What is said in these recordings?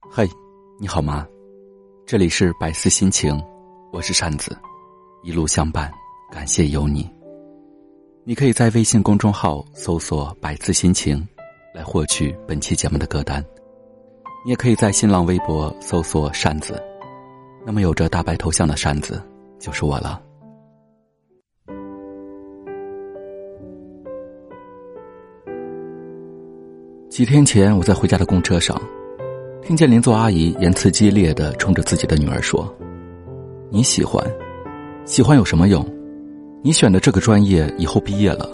嘿，你好吗？这里是百思心情，我是扇子，一路相伴，感谢有你。你可以在微信公众号搜索“百思心情”，来获取本期节目的歌单。你也可以在新浪微博搜索“扇子”，那么有着大白头像的扇子就是我了。几天前，我在回家的公车上。听见邻座阿姨言辞激烈的冲着自己的女儿说：“你喜欢，喜欢有什么用？你选的这个专业以后毕业了，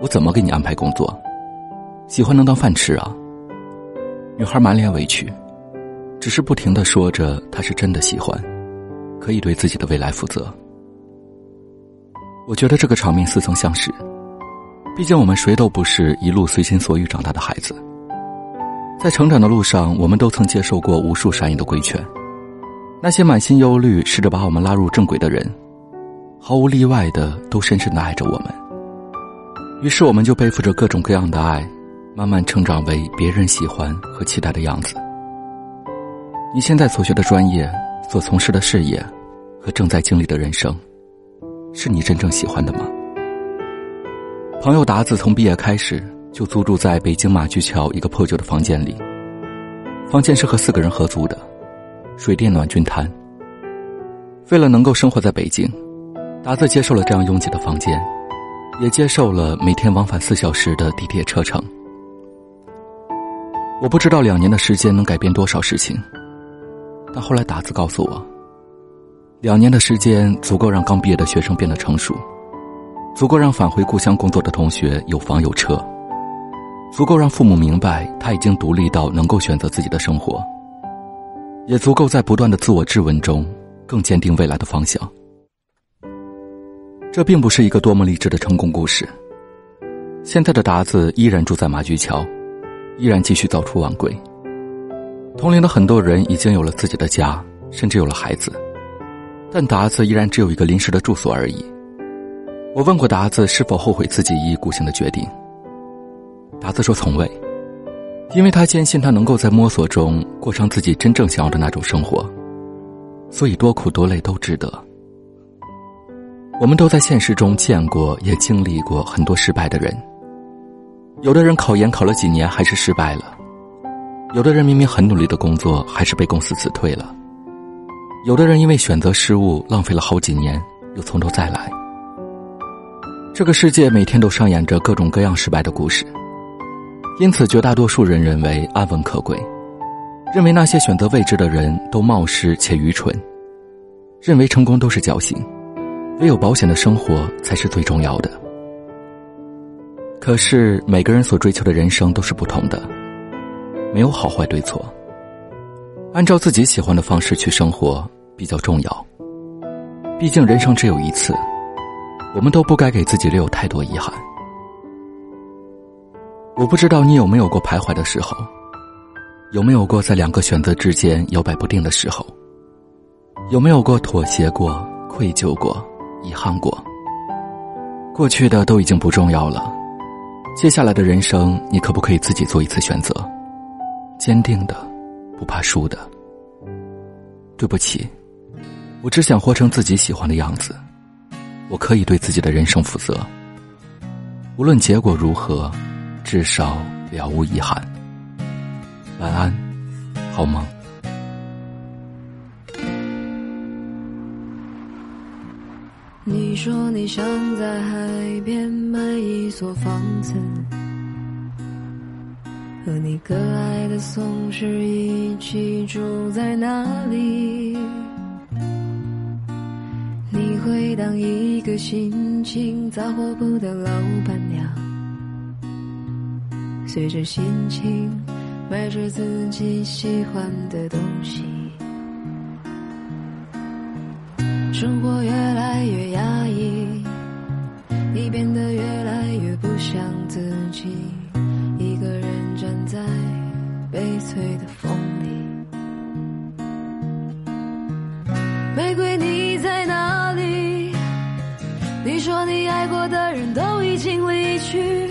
我怎么给你安排工作？喜欢能当饭吃啊？”女孩满脸委屈，只是不停的说着她是真的喜欢，可以对自己的未来负责。我觉得这个场面似曾相识，毕竟我们谁都不是一路随心所欲长大的孩子。在成长的路上，我们都曾接受过无数善意的规劝。那些满心忧虑试着把我们拉入正轨的人，毫无例外的都深深的爱着我们。于是，我们就背负着各种各样的爱，慢慢成长为别人喜欢和期待的样子。你现在所学的专业、所从事的事业和正在经历的人生，是你真正喜欢的吗？朋友达子从毕业开始。就租住在北京马驹桥一个破旧的房间里。房间是和四个人合租的，水电暖均摊。为了能够生活在北京，达子接受了这样拥挤的房间，也接受了每天往返四小时的地铁车程。我不知道两年的时间能改变多少事情，但后来达子告诉我，两年的时间足够让刚毕业的学生变得成熟，足够让返回故乡工作的同学有房有车。足够让父母明白他已经独立到能够选择自己的生活，也足够在不断的自我质问中更坚定未来的方向。这并不是一个多么励志的成功故事。现在的达子依然住在马驹桥，依然继续早出晚归。同龄的很多人已经有了自己的家，甚至有了孩子，但达子依然只有一个临时的住所而已。我问过达子是否后悔自己一意孤行的决定。达子说：“从未，因为他坚信他能够在摸索中过上自己真正想要的那种生活，所以多苦多累都值得。我们都在现实中见过，也经历过很多失败的人。有的人考研考了几年还是失败了，有的人明明很努力的工作还是被公司辞退了，有的人因为选择失误浪费了好几年又从头再来。这个世界每天都上演着各种各样失败的故事。”因此，绝大多数人认为安稳可贵，认为那些选择未知的人都冒失且愚蠢，认为成功都是侥幸，唯有保险的生活才是最重要的。可是，每个人所追求的人生都是不同的，没有好坏对错。按照自己喜欢的方式去生活比较重要。毕竟人生只有一次，我们都不该给自己留有太多遗憾。我不知道你有没有过徘徊的时候，有没有过在两个选择之间摇摆不定的时候，有没有过妥协过、愧疚过、遗憾过？过去的都已经不重要了，接下来的人生，你可不可以自己做一次选择？坚定的，不怕输的。对不起，我只想活成自己喜欢的样子，我可以对自己的人生负责，无论结果如何。至少了无遗憾。晚安，好梦。你说你想在海边买一所房子，和你可爱的松狮一起住在那里。你会当一个心情杂货铺的老板娘。随着心情买着自己喜欢的东西，生活越来越压抑，你变得越来越不像自己，一个人站在悲催的风里。玫瑰你在哪里？你说你爱过的人都已经离去。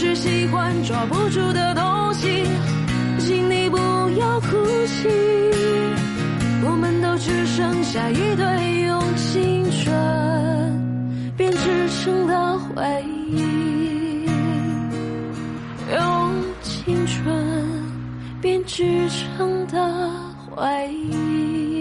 是喜欢抓不住的东西。请你不要哭泣，我们都只剩下一堆用青春编织成的回忆，用青春编织成的回忆。